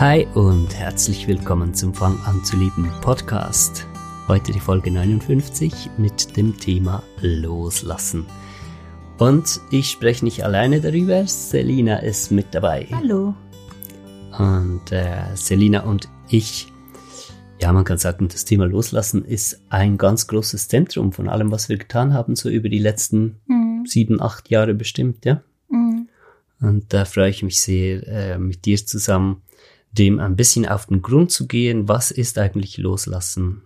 Hi und herzlich willkommen zum Fang an zu lieben Podcast. Heute die Folge 59 mit dem Thema Loslassen. Und ich spreche nicht alleine darüber, Selina ist mit dabei. Hallo. Und äh, Selina und ich, ja, man kann sagen, das Thema Loslassen ist ein ganz großes Zentrum von allem, was wir getan haben, so über die letzten mhm. sieben, acht Jahre bestimmt, ja. Mhm. Und da freue ich mich sehr, äh, mit dir zusammen dem ein bisschen auf den Grund zu gehen, was ist eigentlich Loslassen?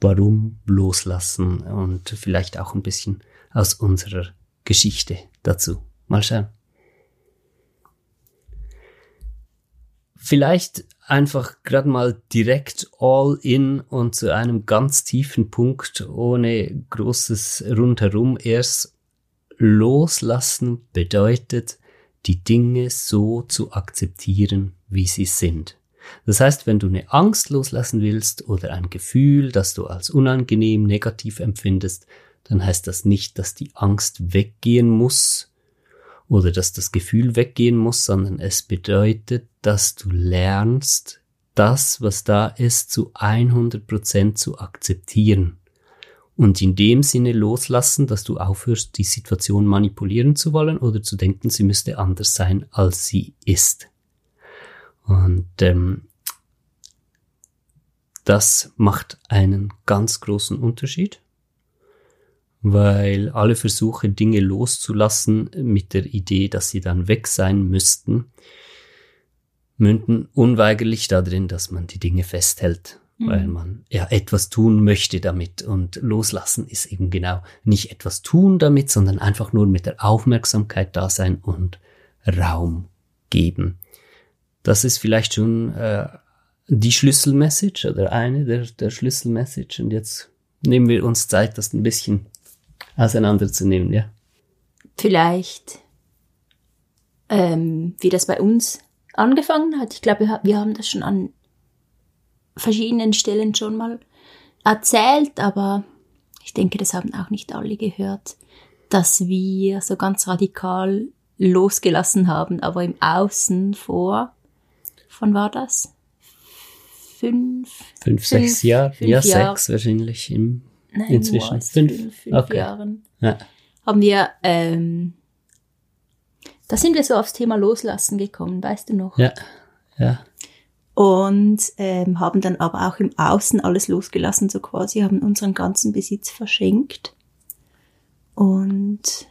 Warum loslassen? Und vielleicht auch ein bisschen aus unserer Geschichte dazu. Mal schauen. Vielleicht einfach gerade mal direkt all in und zu einem ganz tiefen Punkt ohne großes rundherum erst loslassen bedeutet, die Dinge so zu akzeptieren, wie sie sind. Das heißt, wenn du eine Angst loslassen willst oder ein Gefühl, das du als unangenehm negativ empfindest, dann heißt das nicht, dass die Angst weggehen muss oder dass das Gefühl weggehen muss, sondern es bedeutet, dass du lernst, das, was da ist, zu 100 Prozent zu akzeptieren und in dem Sinne loslassen, dass du aufhörst, die Situation manipulieren zu wollen oder zu denken, sie müsste anders sein, als sie ist. Und ähm, das macht einen ganz großen Unterschied, weil alle Versuche, Dinge loszulassen mit der Idee, dass sie dann weg sein müssten, münden unweigerlich darin, dass man die Dinge festhält weil mhm. man ja etwas tun möchte damit. Und loslassen ist eben genau nicht etwas tun damit, sondern einfach nur mit der Aufmerksamkeit da sein und Raum geben. Das ist vielleicht schon äh, die Schlüsselmessage oder eine der, der Schlüsselmessage. Und jetzt nehmen wir uns Zeit, das ein bisschen auseinanderzunehmen, ja. Vielleicht, ähm, wie das bei uns angefangen hat. Ich glaube, wir haben das schon an verschiedenen Stellen schon mal erzählt, aber ich denke, das haben auch nicht alle gehört, dass wir so ganz radikal losgelassen haben, aber im Außen vor, von war das? Fünf? Fünf, sechs Jahre? Ja, Jahr. sechs wahrscheinlich im, Nein, inzwischen. Fünf, fünf, fünf okay. Jahren. Ja. Haben wir, ähm, da sind wir so aufs Thema Loslassen gekommen, weißt du noch? Ja, ja und ähm, haben dann aber auch im Außen alles losgelassen, so quasi, haben unseren ganzen Besitz verschenkt und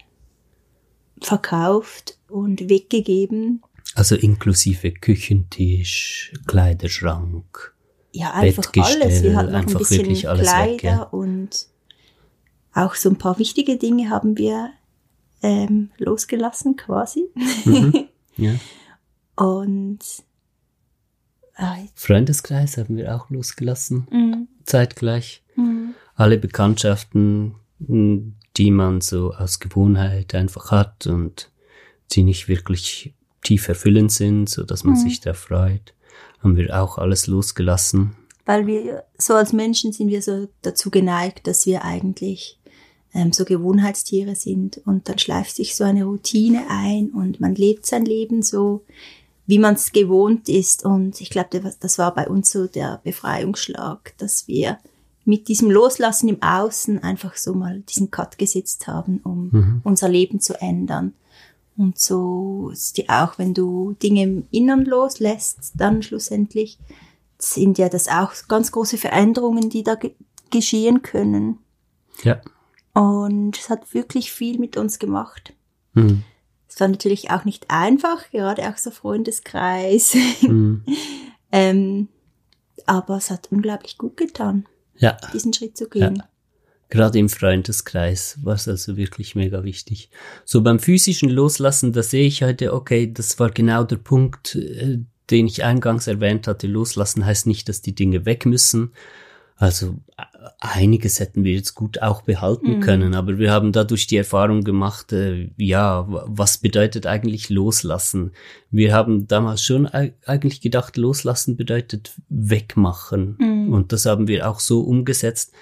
verkauft und weggegeben. Also inklusive Küchentisch, Kleiderschrank, ja, einfach alles. Wir hatten einfach ein bisschen wirklich alles Kleider weg, ja. und auch so ein paar wichtige Dinge haben wir ähm, losgelassen quasi. Mhm. Ja. und Freundeskreis haben wir auch losgelassen, mhm. zeitgleich. Mhm. Alle Bekanntschaften, die man so aus Gewohnheit einfach hat und die nicht wirklich tief erfüllend sind, so dass man mhm. sich da freut, haben wir auch alles losgelassen. Weil wir so als Menschen sind wir so dazu geneigt, dass wir eigentlich ähm, so Gewohnheitstiere sind und dann schleift sich so eine Routine ein und man lebt sein Leben so wie man es gewohnt ist. Und ich glaube, das war bei uns so der Befreiungsschlag, dass wir mit diesem Loslassen im Außen einfach so mal diesen Cut gesetzt haben, um mhm. unser Leben zu ändern. Und so ist die auch, wenn du Dinge im Innern loslässt, dann schlussendlich sind ja das auch ganz große Veränderungen, die da ge geschehen können. Ja. Und es hat wirklich viel mit uns gemacht. Mhm. Es war natürlich auch nicht einfach, gerade auch so Freundeskreis. Mhm. ähm, aber es hat unglaublich gut getan, ja. diesen Schritt zu gehen. Ja. Gerade im Freundeskreis war es also wirklich mega wichtig. So beim physischen Loslassen, da sehe ich heute, okay, das war genau der Punkt, äh, den ich eingangs erwähnt hatte. Loslassen heißt nicht, dass die Dinge weg müssen. Also äh, einiges hätten wir jetzt gut auch behalten mhm. können, aber wir haben dadurch die Erfahrung gemacht, äh, ja, was bedeutet eigentlich loslassen? Wir haben damals schon eigentlich gedacht, loslassen bedeutet wegmachen. Mhm. Und das haben wir auch so umgesetzt.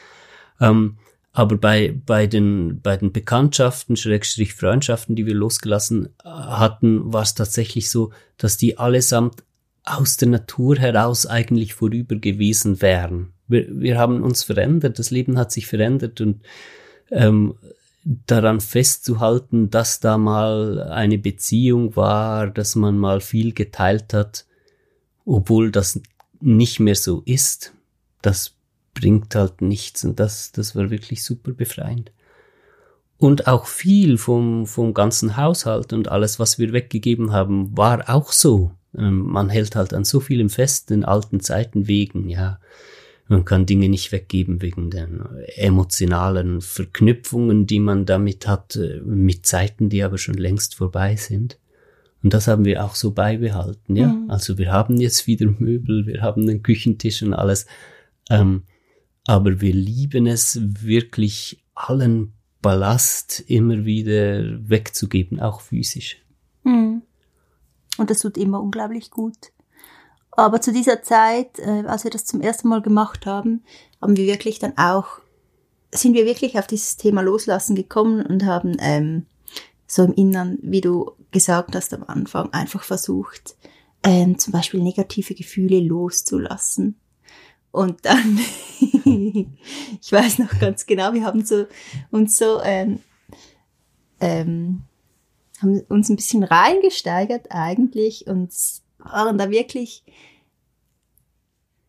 Ähm, aber bei, bei, den, bei den Bekanntschaften, Schrägstrich Freundschaften, die wir losgelassen äh, hatten, war es tatsächlich so, dass die allesamt aus der Natur heraus eigentlich vorüber gewesen wären. Wir, wir haben uns verändert, das Leben hat sich verändert und ähm, daran festzuhalten, dass da mal eine Beziehung war, dass man mal viel geteilt hat, obwohl das nicht mehr so ist, das bringt halt nichts und das, das war wirklich super befreiend. Und auch viel vom, vom ganzen Haushalt und alles, was wir weggegeben haben, war auch so. Ähm, man hält halt an so vielem fest, den alten Zeiten wegen, ja. Man kann Dinge nicht weggeben wegen den emotionalen Verknüpfungen, die man damit hat, äh, mit Zeiten, die aber schon längst vorbei sind. Und das haben wir auch so beibehalten, ja. Mhm. Also wir haben jetzt wieder Möbel, wir haben einen Küchentisch und alles. Ähm, aber wir lieben es wirklich allen Ballast immer wieder wegzugeben, auch physisch. Mhm. Und das tut immer unglaublich gut. Aber zu dieser Zeit, äh, als wir das zum ersten Mal gemacht haben, haben wir wirklich dann auch, sind wir wirklich auf dieses Thema Loslassen gekommen und haben ähm, so im Innern, wie du gesagt hast am Anfang, einfach versucht, ähm, zum Beispiel negative Gefühle loszulassen. Und dann, ich weiß noch ganz genau, wir haben so uns so ähm, ähm, haben uns ein bisschen reingesteigert eigentlich und waren da wirklich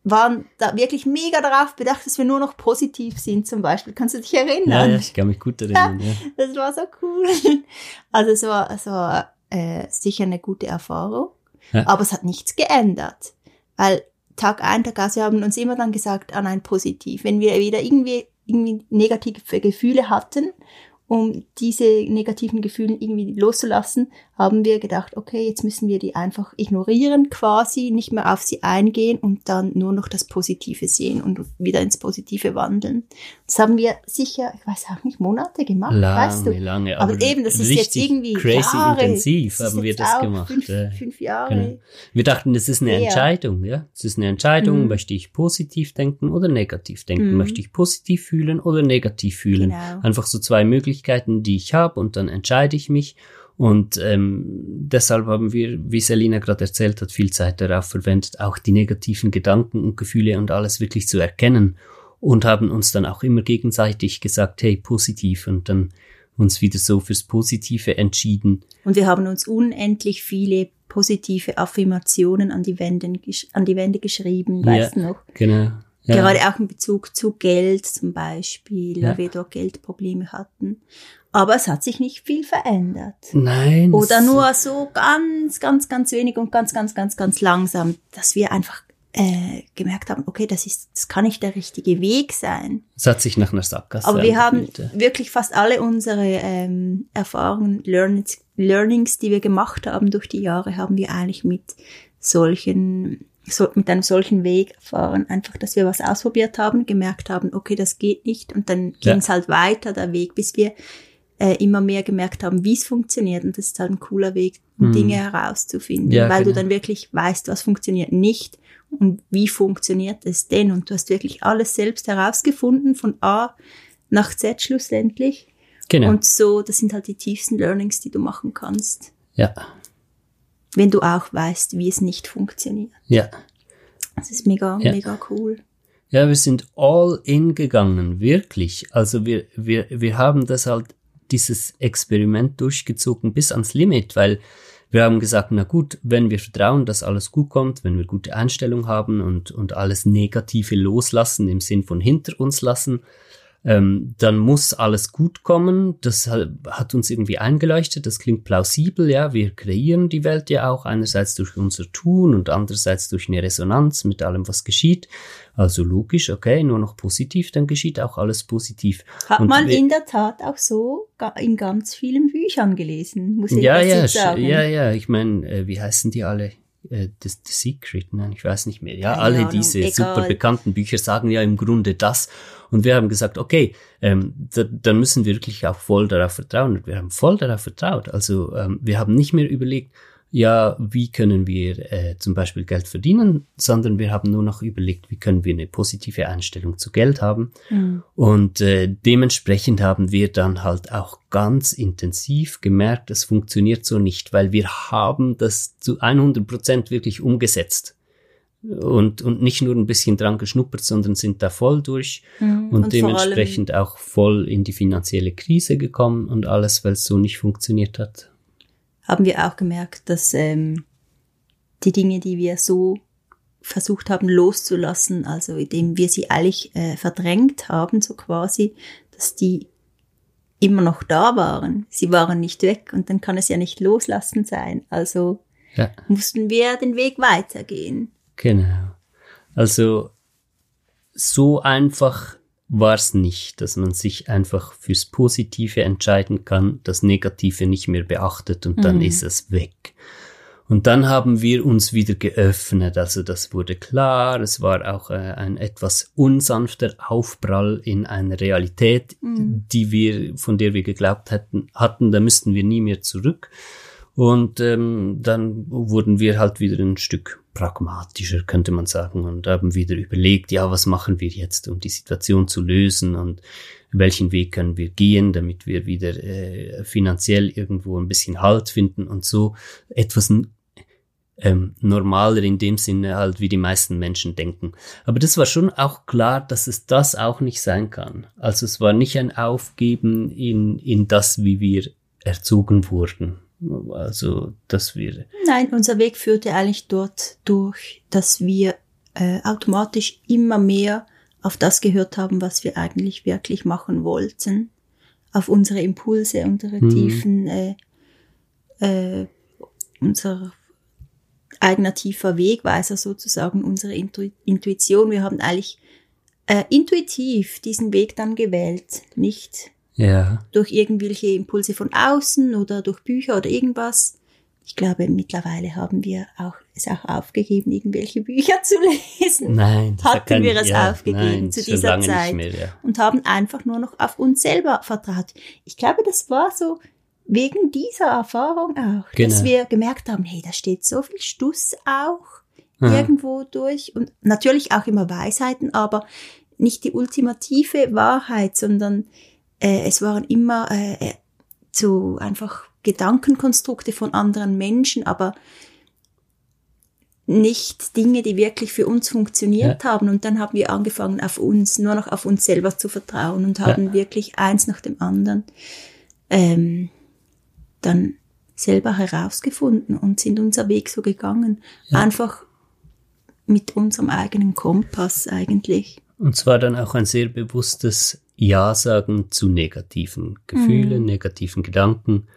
waren da wirklich mega darauf bedacht, dass wir nur noch positiv sind zum Beispiel. Kannst du dich erinnern? Ja, ja ich kann mich gut erinnern. Ja, Das war so cool. Also es war, es war äh, sicher eine gute Erfahrung, aber es hat nichts geändert, weil Tag ein, Tag aus, wir haben uns immer dann gesagt, ah ein Positiv. Wenn wir wieder irgendwie, irgendwie negative Gefühle hatten um diese negativen Gefühle irgendwie loszulassen, haben wir gedacht, okay, jetzt müssen wir die einfach ignorieren quasi, nicht mehr auf sie eingehen und dann nur noch das Positive sehen und wieder ins Positive wandeln. Das haben wir sicher, ich weiß auch nicht, Monate gemacht, lange, weißt du? Lange, aber, aber eben, das ist jetzt irgendwie crazy Jahre, intensiv haben wir das gemacht. Fünf, fünf Jahre. Genau. Wir dachten, das ist eine ja. Entscheidung, ja. Es ist eine Entscheidung, mhm. möchte ich positiv denken oder negativ denken? Mhm. Möchte ich positiv fühlen oder negativ fühlen? Genau. Einfach so zwei Möglichkeiten, die ich habe und dann entscheide ich mich. Und ähm, deshalb haben wir, wie Selina gerade erzählt hat, viel Zeit darauf verwendet, auch die negativen Gedanken und Gefühle und alles wirklich zu erkennen und haben uns dann auch immer gegenseitig gesagt, hey, positiv und dann uns wieder so fürs Positive entschieden. Und wir haben uns unendlich viele positive Affirmationen an die Wände, an die Wände geschrieben, weißt du noch? Genau. Ja. Gerade auch in Bezug zu Geld zum Beispiel, ja. weil wir dort Geldprobleme hatten. Aber es hat sich nicht viel verändert. Nein. Oder nur so ganz, ganz, ganz wenig und ganz, ganz, ganz, ganz langsam, dass wir einfach äh, gemerkt haben, okay, das ist, das kann nicht der richtige Weg sein. Es hat sich nach einer Sackgasse Aber wir haben wirklich fast alle unsere ähm, Erfahrungen, Learnings, Learnings, die wir gemacht haben durch die Jahre, haben wir eigentlich mit solchen so, mit einem solchen Weg erfahren. Einfach, dass wir was ausprobiert haben, gemerkt haben, okay, das geht nicht. Und dann ging es halt weiter, der Weg, bis wir äh, immer mehr gemerkt haben, wie es funktioniert. Und das ist halt ein cooler Weg, um mhm. Dinge herauszufinden, ja, weil genau. du dann wirklich weißt, was funktioniert nicht und wie funktioniert es denn. Und du hast wirklich alles selbst herausgefunden, von A nach Z schlussendlich. Genau. Und so, das sind halt die tiefsten Learnings, die du machen kannst. Ja. Wenn du auch weißt, wie es nicht funktioniert. Ja. Das ist mega, ja. mega cool. Ja, wir sind all in gegangen, wirklich. Also wir, wir, wir haben das halt, dieses Experiment durchgezogen bis ans Limit, weil wir haben gesagt, na gut, wenn wir vertrauen, dass alles gut kommt, wenn wir gute Einstellung haben und, und alles Negative loslassen, im Sinn von hinter uns lassen, ähm, dann muss alles gut kommen. Das hat uns irgendwie eingeleuchtet. Das klingt plausibel, ja. Wir kreieren die Welt ja auch einerseits durch unser Tun und andererseits durch eine Resonanz mit allem, was geschieht. Also logisch, okay, nur noch positiv, dann geschieht auch alles positiv. Hat und man in der Tat auch so in ganz vielen Büchern gelesen, muss ich ja, ja, sagen. Ja, ja, ich meine, äh, wie heißen die alle? Äh, The, The Secret, nein, ich weiß nicht mehr. Ja, Keine alle Ahnung, diese egal. super bekannten Bücher sagen ja im Grunde das. Und wir haben gesagt, okay, ähm, da, dann müssen wir wirklich auch voll darauf vertrauen. Und wir haben voll darauf vertraut. Also ähm, wir haben nicht mehr überlegt, ja, wie können wir äh, zum Beispiel Geld verdienen, sondern wir haben nur noch überlegt, wie können wir eine positive Einstellung zu Geld haben. Mhm. Und äh, dementsprechend haben wir dann halt auch ganz intensiv gemerkt, es funktioniert so nicht, weil wir haben das zu 100 Prozent wirklich umgesetzt. Und, und nicht nur ein bisschen dran geschnuppert, sondern sind da voll durch mhm. und, und, dementsprechend auch voll in die finanzielle Krise gekommen und alles, weil es so nicht funktioniert hat haben wir auch gemerkt, dass ähm, die Dinge, die wir so versucht haben loszulassen, also indem wir sie eigentlich äh, verdrängt haben, so quasi, dass die immer noch da waren. Sie waren nicht weg und dann kann es ja nicht loslassen sein. Also ja. mussten wir den Weg weitergehen. Genau. Also so einfach war es nicht, dass man sich einfach fürs Positive entscheiden kann, das Negative nicht mehr beachtet und dann mhm. ist es weg. Und dann haben wir uns wieder geöffnet, also das wurde klar, es war auch äh, ein etwas unsanfter Aufprall in eine Realität, mhm. die wir, von der wir geglaubt hätten, hatten, da müssten wir nie mehr zurück. Und ähm, dann wurden wir halt wieder ein Stück pragmatischer, könnte man sagen, und haben wieder überlegt, ja, was machen wir jetzt, um die Situation zu lösen und welchen Weg können wir gehen, damit wir wieder äh, finanziell irgendwo ein bisschen Halt finden und so etwas ähm, normaler in dem Sinne halt, wie die meisten Menschen denken. Aber das war schon auch klar, dass es das auch nicht sein kann. Also es war nicht ein Aufgeben in, in das, wie wir erzogen wurden. Also, dass wir. Nein, unser Weg führte eigentlich dort durch, dass wir äh, automatisch immer mehr auf das gehört haben, was wir eigentlich wirklich machen wollten, auf unsere Impulse, unsere mhm. tiefen, äh, äh, unser eigener tiefer Wegweiser sozusagen, unsere Intu Intuition. Wir haben eigentlich äh, intuitiv diesen Weg dann gewählt, nicht ja. Durch irgendwelche Impulse von außen oder durch Bücher oder irgendwas. Ich glaube, mittlerweile haben wir auch, es auch aufgegeben, irgendwelche Bücher zu lesen. Nein. Hatten wir es ja, aufgegeben nein, zu dieser Zeit. Mehr, ja. Und haben einfach nur noch auf uns selber vertraut. Ich glaube, das war so wegen dieser Erfahrung auch, genau. dass wir gemerkt haben, hey, da steht so viel Stuss auch Aha. irgendwo durch und natürlich auch immer Weisheiten, aber nicht die ultimative Wahrheit, sondern äh, es waren immer äh, so einfach Gedankenkonstrukte von anderen Menschen, aber nicht Dinge, die wirklich für uns funktioniert ja. haben. Und dann haben wir angefangen, auf uns, nur noch auf uns selber zu vertrauen und haben ja. wirklich eins nach dem anderen ähm, dann selber herausgefunden und sind unser Weg so gegangen. Ja. Einfach mit unserem eigenen Kompass eigentlich. Und zwar dann auch ein sehr bewusstes ja sagen zu negativen Gefühlen, mhm. negativen Gedanken,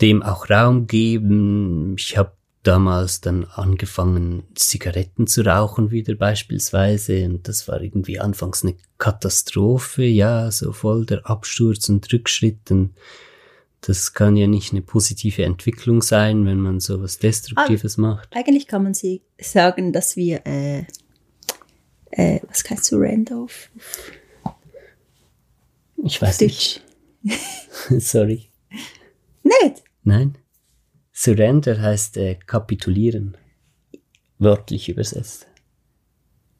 dem auch Raum geben. Ich habe damals dann angefangen, Zigaretten zu rauchen wieder beispielsweise und das war irgendwie anfangs eine Katastrophe, ja, so voll der Absturz und Rückschritt und das kann ja nicht eine positive Entwicklung sein, wenn man so was Destruktives ah, macht. Eigentlich kann man sie sagen, dass wir, äh, äh, was heißt Surrender auf, ich weiß Deutsch. nicht. Sorry. Nicht? Nein. Surrender heißt äh, kapitulieren. Wörtlich übersetzt.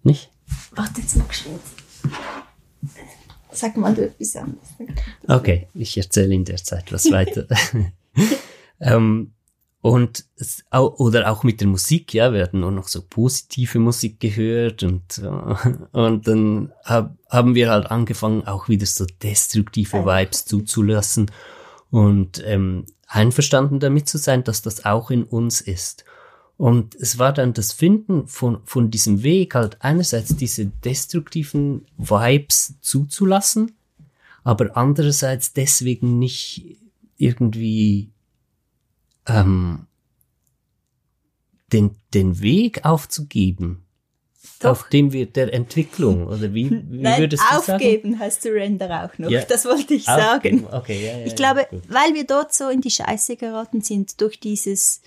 Nicht? Warte jetzt noch schnell. Sag mal du etwas anderes. Okay, ich erzähle in der Zeit was weiter. ähm, und oder auch mit der Musik, ja, hatten nur noch so positive Musik gehört und äh, und dann hab, haben wir halt angefangen, auch wieder so destruktive Vibes zuzulassen und ähm, einverstanden damit zu sein, dass das auch in uns ist. Und es war dann das Finden von, von diesem Weg, halt einerseits diese destruktiven Vibes zuzulassen, aber andererseits deswegen nicht irgendwie ähm, den, den Weg aufzugeben, Doch. auf dem wir der Entwicklung, oder wie, wie Nein, würdest du sagen? aufgeben heißt Surrender auch noch. Ja. Das wollte ich Aufgeben. sagen. Okay, ja, ja, Ich glaube, gut. weil wir dort so in die Scheiße geraten sind, durch dieses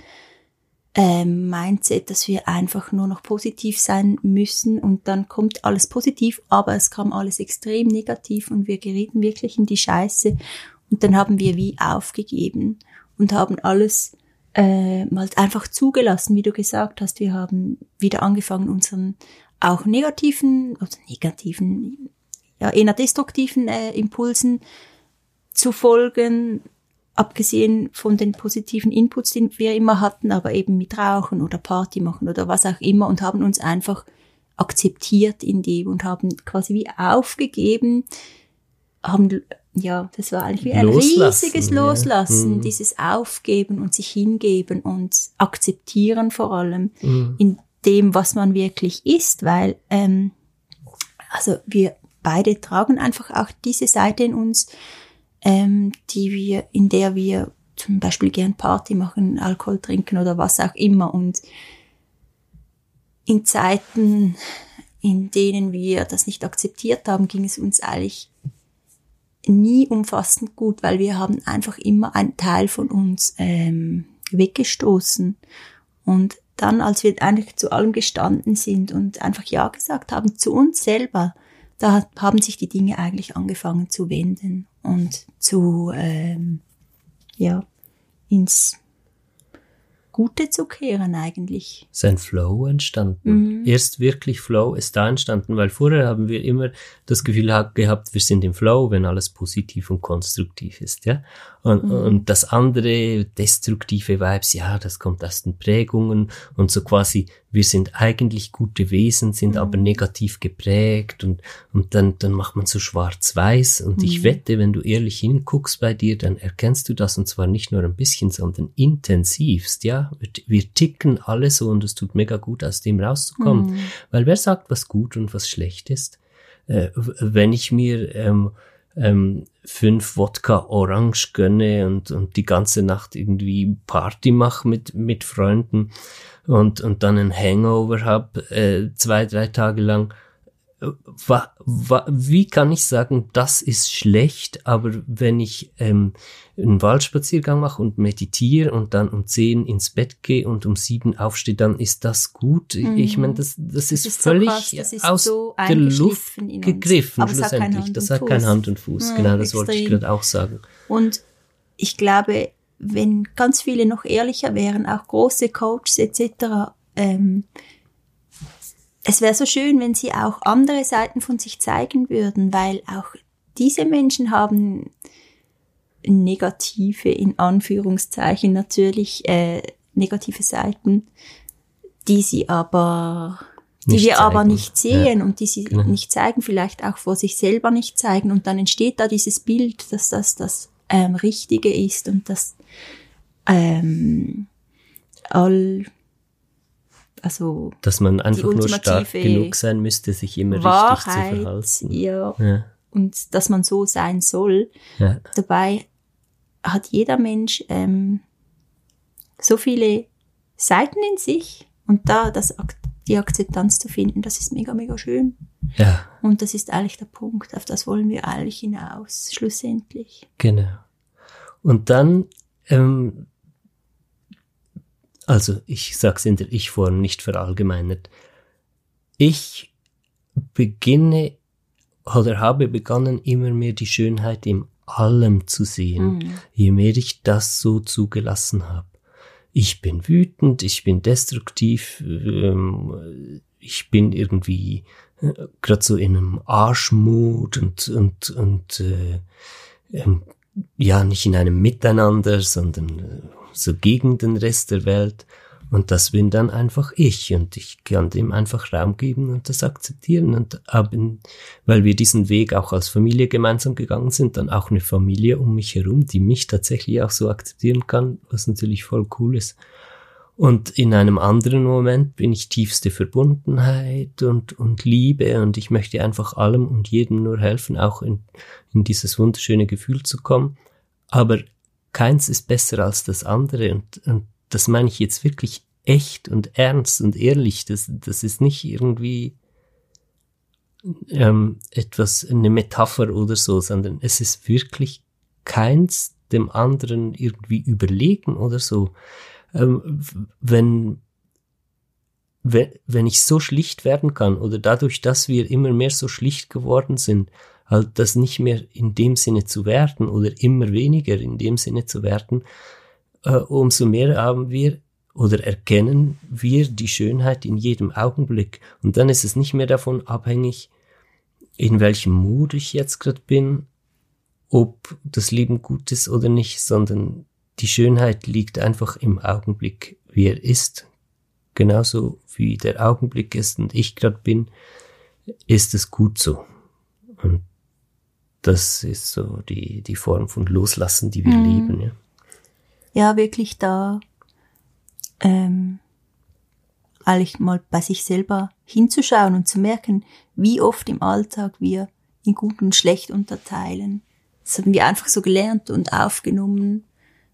ähm, Mindset, dass wir einfach nur noch positiv sein müssen und dann kommt alles positiv, aber es kam alles extrem negativ und wir gerieten wirklich in die Scheiße und dann haben wir wie aufgegeben und haben alles äh, mal einfach zugelassen, wie du gesagt hast. Wir haben wieder angefangen, unseren auch negativen oder negativen, ja, eher destruktiven äh, Impulsen zu folgen, abgesehen von den positiven Inputs, die wir immer hatten, aber eben mit Rauchen oder Party machen oder was auch immer und haben uns einfach akzeptiert in dem und haben quasi wie aufgegeben, haben, ja, das war eigentlich wie ein Loslassen, riesiges ja. Loslassen, Mhm. dieses Aufgeben und sich hingeben und akzeptieren vor allem Mhm. in dem, was man wirklich ist, weil, ähm, also wir beide tragen einfach auch diese Seite in uns, ähm, die wir, in der wir zum Beispiel gern Party machen, Alkohol trinken oder was auch immer. Und in Zeiten, in denen wir das nicht akzeptiert haben, ging es uns eigentlich nie umfassend gut, weil wir haben einfach immer einen Teil von uns ähm, weggestoßen. Und dann, als wir eigentlich zu allem gestanden sind und einfach Ja gesagt haben zu uns selber, da haben sich die Dinge eigentlich angefangen zu wenden und zu, ähm, ja, ins Gute zu kehren eigentlich. ist ein Flow entstanden. Mhm. Erst wirklich Flow ist da entstanden, weil vorher haben wir immer das Gefühl ha- gehabt, wir sind im Flow, wenn alles positiv und konstruktiv ist, ja. Und, Mhm. und das andere, destruktive Vibes, ja, das kommt aus den Prägungen und so quasi, wir sind eigentlich gute Wesen, sind aber Mhm. negativ geprägt und, und dann, dann macht man so schwarz-weiß und ich Mhm. wette, wenn du ehrlich hinguckst bei dir, dann erkennst du das und zwar nicht nur ein bisschen, sondern intensivst, ja. Wir, wir ticken alle so und es tut mega gut, aus dem rauszukommen. Mhm. Weil wer sagt, was gut und was schlecht ist? Äh, wenn ich mir ähm, ähm, fünf Wodka Orange gönne und, und die ganze Nacht irgendwie Party mache mit, mit Freunden und, und dann ein Hangover hab äh, zwei, drei Tage lang, wa, wa, wie kann ich sagen, das ist schlecht, aber wenn ich ähm, einen Waldspaziergang mache und meditiere und dann um zehn ins Bett gehe und um sieben aufstehe, dann ist das gut. Ich- Ich meine, das, das ist, ist so völlig krass, das aus so der Luft gegriffen, Aber hat schlussendlich. Das hat kein. Hand und Fuß. Ja, genau, das wollte ich extrem. gerade auch sagen. Und ich glaube, wenn ganz viele noch ehrlicher wären, auch große Coaches etc., ähm, es wäre so schön, wenn sie auch andere Seiten von sich zeigen würden, weil auch diese Menschen haben negative, in Anführungszeichen natürlich, äh, negative Seiten, die sie aber, die Nicht wir aber zeigen. nicht sehen und die sie genau. nicht zeigen, vielleicht auch vor sich selber nicht zeigen und dann entsteht da dieses Bild, dass das das ähm, Richtige ist und dass ähm, all, also Dass man einfach nur stark genug sein müsste, sich immer richtig zu Wahrheit, verhalten. ja, Ja, und dass man so sein soll. ja. Dabei hat jeder Mensch ähm, so viele Seiten in sich und da das, die Akzeptanz zu finden, das ist mega, mega schön. ja Und das ist eigentlich der Punkt, auf das wollen wir eigentlich hinaus, schlussendlich. genau. Und dann, ähm, also ich sag's in der Ich-Form, nicht verallgemeinert. Ich beginne oder habe begonnen, immer mehr die Schönheit im Allem zu sehen. Mhm. je mehr ich das so zugelassen habe. Ich bin wütend, ich bin destruktiv, ähm, ich bin irgendwie äh, gerade so in einem Arschmut und und und äh, ähm, ja nicht in einem Miteinander, sondern äh, so gegen den Rest der Welt. Und das bin dann einfach ich und ich kann dem einfach Raum geben und das akzeptieren und haben, weil wir diesen Weg auch als Familie gemeinsam gegangen sind, dann auch eine Familie um mich herum, die mich tatsächlich auch so akzeptieren kann, was natürlich voll cool ist. Und in einem anderen Moment bin ich tiefste Verbundenheit und, und Liebe und ich möchte einfach allem und jedem nur helfen, auch in, in dieses wunderschöne Gefühl zu kommen. Aber keins ist besser als das andere und, und das meine ich jetzt wirklich echt und ernst und ehrlich. Das, das ist nicht irgendwie ähm, etwas, eine Metapher oder so, sondern es ist wirklich keins dem anderen irgendwie überlegen oder so ähm, wenn, wenn, wenn ich so schlicht werden kann oder dadurch, dass wir immer mehr so schlicht geworden sind, halt das nicht mehr in dem Sinne zu werden oder immer weniger in dem Sinne zu werden, äh, umso mehr haben wir oder erkennen wir die Schönheit in jedem Augenblick. Und dann ist es nicht mehr davon abhängig, in welchem Mut ich jetzt gerade bin, ob das Leben gut ist oder nicht, sondern die Schönheit liegt einfach im Augenblick, wie er ist. Genauso wie der Augenblick ist und ich gerade bin, ist es gut so. Das ist so die, die Form von Loslassen, die wir mhm. lieben. Ja. ja, wirklich da ähm, eigentlich mal bei sich selber hinzuschauen und zu merken, wie oft im Alltag wir in gut und schlecht unterteilen. Das haben wir einfach so gelernt und aufgenommen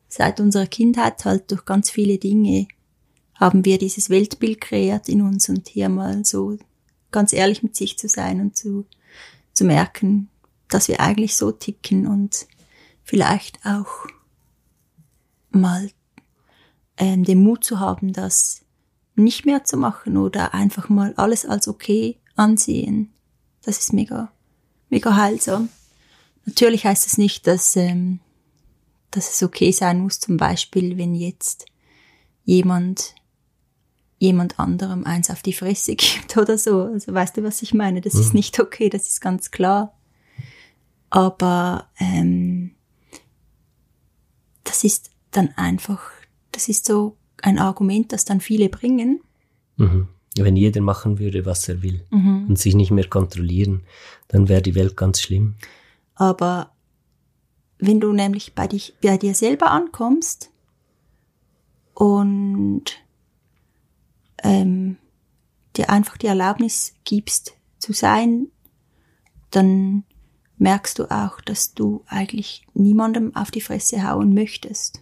seit unserer Kindheit halt durch ganz viele Dinge haben wir dieses Weltbild kreiert in uns und hier mal so ganz ehrlich mit sich zu sein und zu, zu merken, dass wir eigentlich so ticken und vielleicht auch mal ähm, den Mut zu haben, das nicht mehr zu machen oder einfach mal alles als okay ansehen. Das ist mega, mega heilsam. Natürlich heißt es das nicht, dass ähm, dass es okay sein muss, zum Beispiel, wenn jetzt jemand jemand anderem eins auf die Fresse gibt oder so. Also weißt du, was ich meine? Das mhm. ist nicht okay, das ist ganz klar. Aber ähm, das ist dann einfach, das ist so ein Argument, das dann viele bringen. Mhm. Wenn jeder machen würde, was er will mhm. und sich nicht mehr kontrollieren, dann wäre die Welt ganz schlimm. Aber wenn du nämlich bei, dich, bei dir selber ankommst und ähm, dir einfach die Erlaubnis gibst zu sein, dann merkst du auch, dass du eigentlich niemandem auf die Fresse hauen möchtest.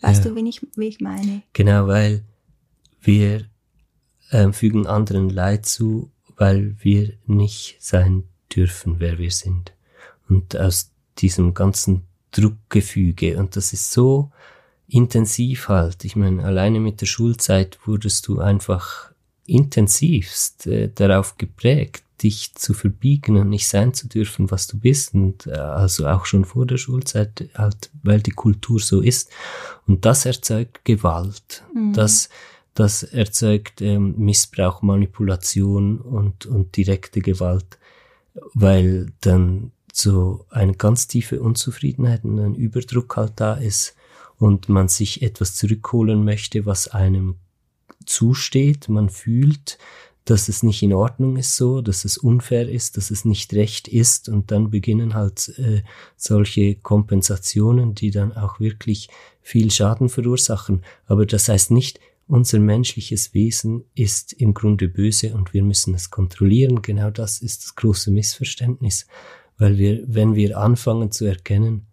Weißt ja. du, wie ich, wie ich meine? Genau, weil wir äh, fügen anderen Leid zu, weil wir nicht sein dürfen, wer wir sind. Und aus diesem ganzen Druckgefüge. Und das ist so intensiv halt. Ich meine, alleine mit der Schulzeit wurdest du einfach intensivst äh, darauf geprägt, dich zu verbiegen und nicht sein zu dürfen, was du bist. Und äh, also auch schon vor der Schulzeit halt, weil die Kultur so ist. Und das erzeugt Gewalt. Mhm. Das, das erzeugt ähm, Missbrauch, Manipulation und, und direkte Gewalt, weil dann so eine ganz tiefe Unzufriedenheit und ein Überdruck halt da ist und man sich etwas zurückholen möchte, was einem zusteht. Man fühlt, dass es nicht in Ordnung ist so, dass es unfair ist, dass es nicht recht ist und dann beginnen halt äh, solche Kompensationen, die dann auch wirklich viel Schaden verursachen. Aber das heißt nicht, unser menschliches Wesen ist im Grunde böse und wir müssen es kontrollieren. Genau das ist das große Missverständnis. Weil wir, wenn wir anfangen zu erkennen,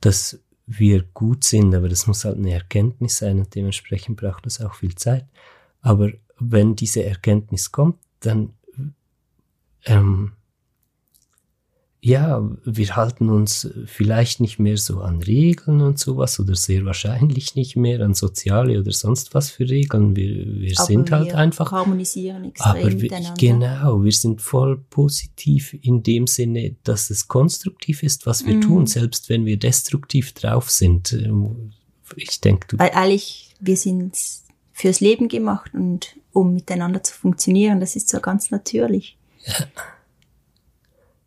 dass wir gut sind, aber das muss halt eine Erkenntnis sein und dementsprechend braucht es auch viel Zeit. Aber wenn diese Erkenntnis kommt, dann ähm, ja, wir halten uns vielleicht nicht mehr so an Regeln und sowas oder sehr wahrscheinlich nicht mehr an soziale oder sonst was für Regeln. Wir, wir sind halt wir einfach. harmonisieren extrem aber wir, Genau, wir sind voll positiv in dem Sinne, dass es konstruktiv ist, was wir mm. tun, selbst wenn wir destruktiv drauf sind. Ich denke, du. Weil eigentlich, wir sind fürs Leben gemacht und um miteinander zu funktionieren, das ist so ganz natürlich. Ja.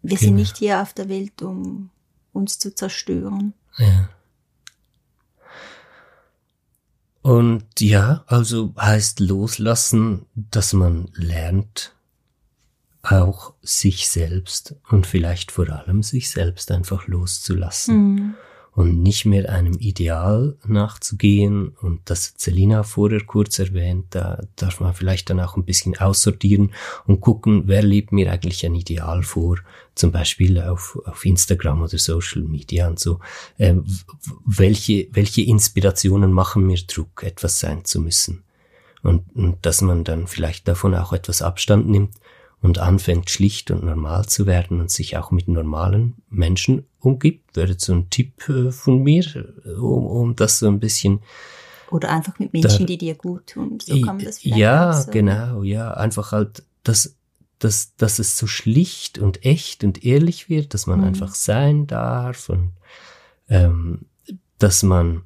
Wir genau. sind nicht hier auf der Welt, um uns zu zerstören. Ja. Und ja, also heißt loslassen, dass man lernt, auch sich selbst und vielleicht vor allem sich selbst einfach loszulassen. Mhm. Und nicht mehr einem Ideal nachzugehen. Und das hat Selina vorher kurz erwähnt, da darf man vielleicht dann auch ein bisschen aussortieren und gucken, wer lebt mir eigentlich ein Ideal vor, zum Beispiel auf, auf Instagram oder Social Media und so. Äh, welche, welche Inspirationen machen mir Druck, etwas sein zu müssen? Und, und dass man dann vielleicht davon auch etwas Abstand nimmt und anfängt schlicht und normal zu werden und sich auch mit normalen Menschen umgibt, wäre so ein Tipp äh, von mir, äh, um, um das so ein bisschen oder einfach mit Menschen, da, die dir gut tun. So kann man das vielleicht Ja, so. genau, ja. Einfach halt, dass, dass, dass es so schlicht und echt und ehrlich wird, dass man mhm. einfach sein darf und ähm, dass man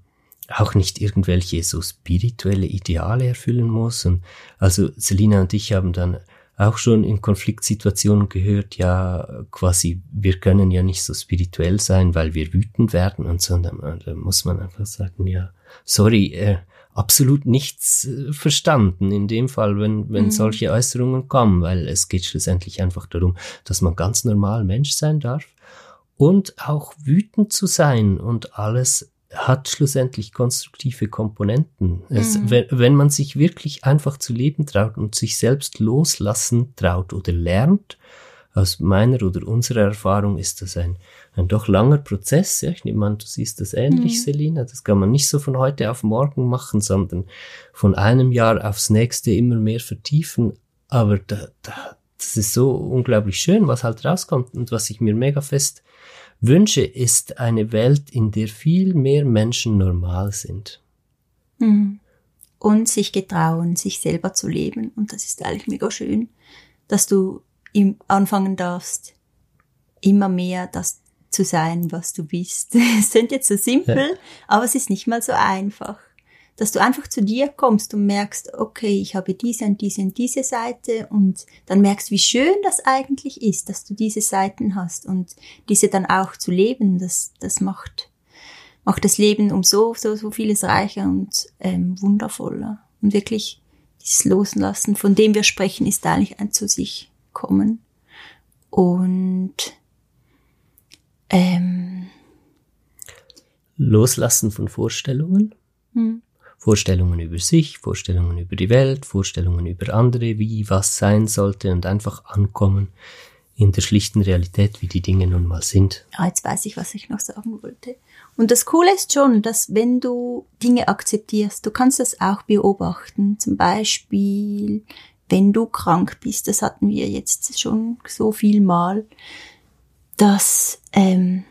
auch nicht irgendwelche so spirituelle Ideale erfüllen muss. Und also Selina und ich haben dann auch schon in Konfliktsituationen gehört, ja, quasi, wir können ja nicht so spirituell sein, weil wir wütend werden und so. Da, da muss man einfach sagen, ja, sorry, äh, absolut nichts äh, verstanden in dem Fall, wenn, wenn mhm. solche Äußerungen kommen, weil es geht schlussendlich einfach darum, dass man ganz normal Mensch sein darf und auch wütend zu sein und alles hat schlussendlich konstruktive Komponenten. Es, mhm. wenn, wenn man sich wirklich einfach zu leben traut und sich selbst loslassen traut oder lernt, aus meiner oder unserer Erfahrung ist das ein, ein doch langer Prozess. Ja? Ich nehme an, du siehst das ähnlich, mhm. Selina. Das kann man nicht so von heute auf morgen machen, sondern von einem Jahr aufs nächste immer mehr vertiefen. Aber da, da, das ist so unglaublich schön, was halt rauskommt und was ich mir mega fest wünsche, ist eine Welt, in der viel mehr Menschen normal sind. Mhm. Und sich getrauen, sich selber zu leben. Und das ist eigentlich mega schön, dass du im anfangen darfst, immer mehr das zu sein, was du bist. Es sind jetzt so simpel, ja. aber es ist nicht mal so einfach dass du einfach zu dir kommst und merkst, okay, ich habe diese und diese und diese Seite und dann merkst, wie schön das eigentlich ist, dass du diese Seiten hast und diese dann auch zu leben, das, das macht, macht das Leben um so, so, so vieles reicher und ähm, wundervoller. Und wirklich dieses Loslassen, von dem wir sprechen, ist eigentlich ein zu sich kommen. Und ähm, Loslassen von Vorstellungen? Hm. Vorstellungen über sich, Vorstellungen über die Welt, Vorstellungen über andere, wie was sein sollte und einfach ankommen in der schlichten Realität, wie die Dinge nun mal sind. Ja, jetzt weiß ich, was ich noch sagen wollte. Und das Coole ist schon, dass wenn du Dinge akzeptierst, du kannst das auch beobachten. Zum Beispiel, wenn du krank bist, das hatten wir jetzt schon so viel mal, dass ähm,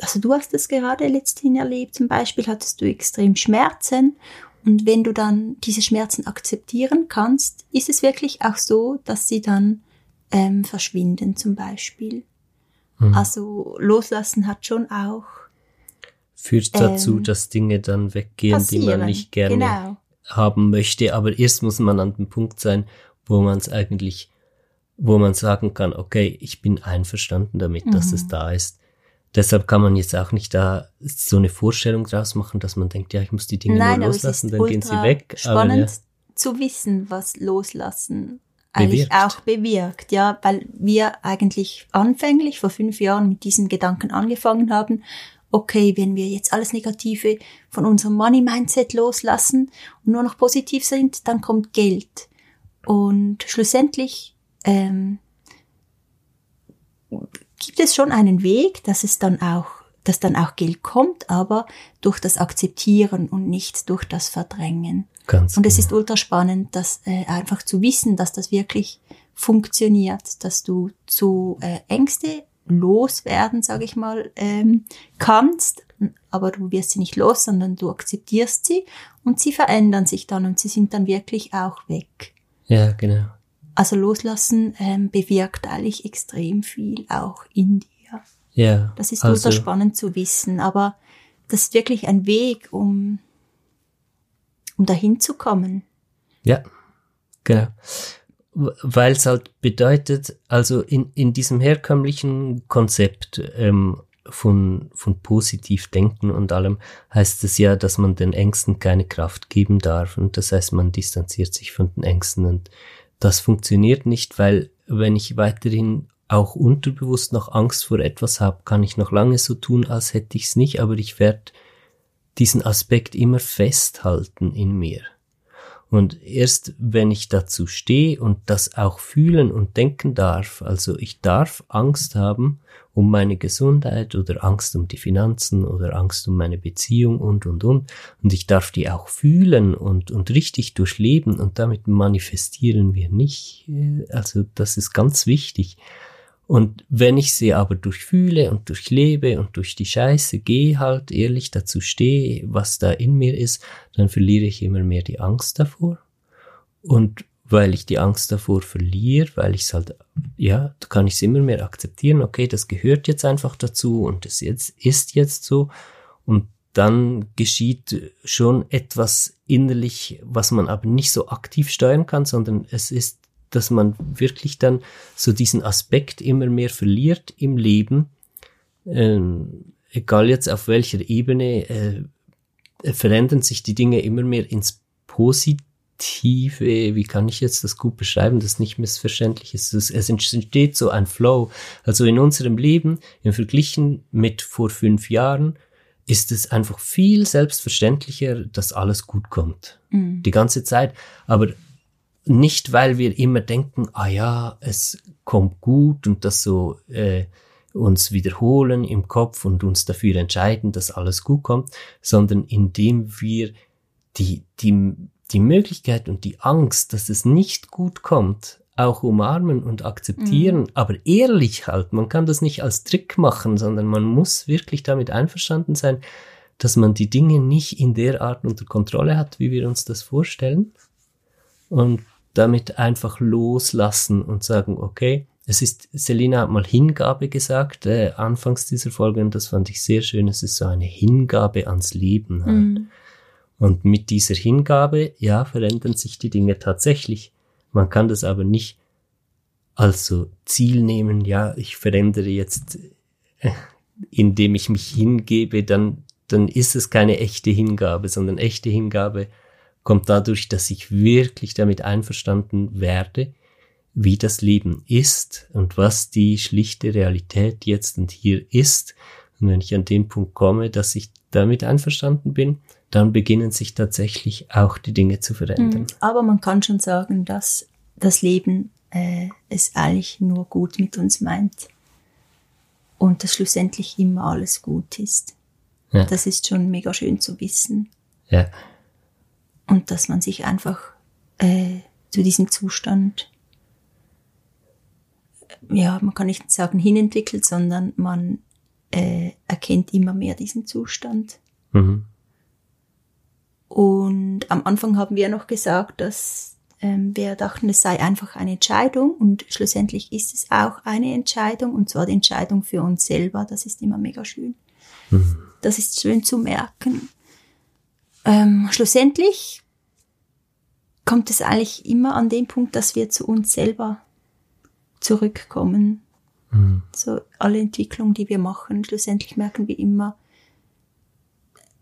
also du hast es gerade letzthin erlebt, zum Beispiel hattest du extrem Schmerzen und wenn du dann diese Schmerzen akzeptieren kannst, ist es wirklich auch so, dass sie dann ähm, verschwinden zum Beispiel. Mhm. Also loslassen hat schon auch. Führt dazu, ähm, dass Dinge dann weggehen, passieren. die man nicht gerne genau. haben möchte. Aber erst muss man an dem Punkt sein, wo man es eigentlich, wo man sagen kann, okay, ich bin einverstanden damit, mhm. dass es mhm. da ist. Deshalb kann man jetzt auch nicht da so eine Vorstellung draus machen, dass man denkt, ja, ich muss die Dinge Nein, nur loslassen, dann gehen sie weg. Spannend aber, ja. zu wissen, was loslassen eigentlich bewirkt. auch bewirkt, ja, weil wir eigentlich anfänglich vor fünf Jahren mit diesen Gedanken angefangen haben, okay, wenn wir jetzt alles Negative von unserem Money-Mindset loslassen und nur noch positiv sind, dann kommt Geld. Und schlussendlich ähm, gibt es schon einen Weg, dass es dann auch, dass dann auch Geld kommt, aber durch das Akzeptieren und nicht durch das Verdrängen. Ganz und genau. es ist ultra spannend, dass äh, einfach zu wissen, dass das wirklich funktioniert, dass du zu äh, Ängste loswerden, sage ich mal, ähm, kannst, aber du wirst sie nicht los, sondern du akzeptierst sie und sie verändern sich dann und sie sind dann wirklich auch weg. Ja, genau. Also loslassen ähm, bewirkt eigentlich extrem viel auch in dir. Ja. Das ist also, spannend zu wissen, aber das ist wirklich ein Weg, um, um dahin zu kommen. Ja, genau. Weil es halt bedeutet, also in, in diesem herkömmlichen Konzept ähm, von, von positiv denken und allem heißt es ja, dass man den Ängsten keine Kraft geben darf. Und das heißt, man distanziert sich von den Ängsten und das funktioniert nicht, weil wenn ich weiterhin auch unterbewusst noch Angst vor etwas habe, kann ich noch lange so tun, als hätte ich es nicht, aber ich werde diesen Aspekt immer festhalten in mir. Und erst wenn ich dazu stehe und das auch fühlen und denken darf, also ich darf Angst haben um meine Gesundheit oder Angst um die Finanzen oder Angst um meine Beziehung und, und, und. Und ich darf die auch fühlen und, und richtig durchleben und damit manifestieren wir nicht. Also das ist ganz wichtig. Und wenn ich sie aber durchfühle und durchlebe und durch die Scheiße gehe halt ehrlich dazu stehe, was da in mir ist, dann verliere ich immer mehr die Angst davor. Und weil ich die Angst davor verliere, weil ich es halt, ja, da kann ich es immer mehr akzeptieren, okay, das gehört jetzt einfach dazu und es jetzt ist jetzt so. Und dann geschieht schon etwas innerlich, was man aber nicht so aktiv steuern kann, sondern es ist dass man wirklich dann so diesen Aspekt immer mehr verliert im Leben, ähm, egal jetzt auf welcher Ebene, äh, verändern sich die Dinge immer mehr ins Positive. Wie kann ich jetzt das gut beschreiben, dass nicht missverständlich ist? Es, es entsteht so ein Flow. Also in unserem Leben, im Verglichen mit vor fünf Jahren, ist es einfach viel selbstverständlicher, dass alles gut kommt. Mhm. Die ganze Zeit. Aber nicht, weil wir immer denken, ah ja, es kommt gut und das so äh, uns wiederholen im Kopf und uns dafür entscheiden, dass alles gut kommt, sondern indem wir die, die, die Möglichkeit und die Angst, dass es nicht gut kommt, auch umarmen und akzeptieren, mhm. aber ehrlich halt. Man kann das nicht als Trick machen, sondern man muss wirklich damit einverstanden sein, dass man die Dinge nicht in der Art unter Kontrolle hat, wie wir uns das vorstellen. Und damit einfach loslassen und sagen, okay, es ist, Selina hat mal Hingabe gesagt, äh, anfangs dieser Folge, und das fand ich sehr schön, es ist so eine Hingabe ans Leben. Halt. Mhm. Und mit dieser Hingabe, ja, verändern sich die Dinge tatsächlich. Man kann das aber nicht als so Ziel nehmen, ja, ich verändere jetzt, äh, indem ich mich hingebe, dann, dann ist es keine echte Hingabe, sondern echte Hingabe kommt dadurch, dass ich wirklich damit einverstanden werde, wie das Leben ist und was die schlichte Realität jetzt und hier ist. Und wenn ich an den Punkt komme, dass ich damit einverstanden bin, dann beginnen sich tatsächlich auch die Dinge zu verändern. Mhm. Aber man kann schon sagen, dass das Leben äh, es eigentlich nur gut mit uns meint und dass schlussendlich immer alles gut ist. Ja. Das ist schon mega schön zu wissen. Ja. Und dass man sich einfach äh, zu diesem Zustand, ja, man kann nicht sagen hinentwickelt, sondern man äh, erkennt immer mehr diesen Zustand. Mhm. Und am Anfang haben wir noch gesagt, dass ähm, wir dachten, es sei einfach eine Entscheidung und schlussendlich ist es auch eine Entscheidung und zwar die Entscheidung für uns selber. Das ist immer mega schön. Mhm. Das ist schön zu merken. Ähm, schlussendlich kommt es eigentlich immer an den Punkt, dass wir zu uns selber zurückkommen. Mhm. So alle Entwicklungen, die wir machen, schlussendlich merken wir immer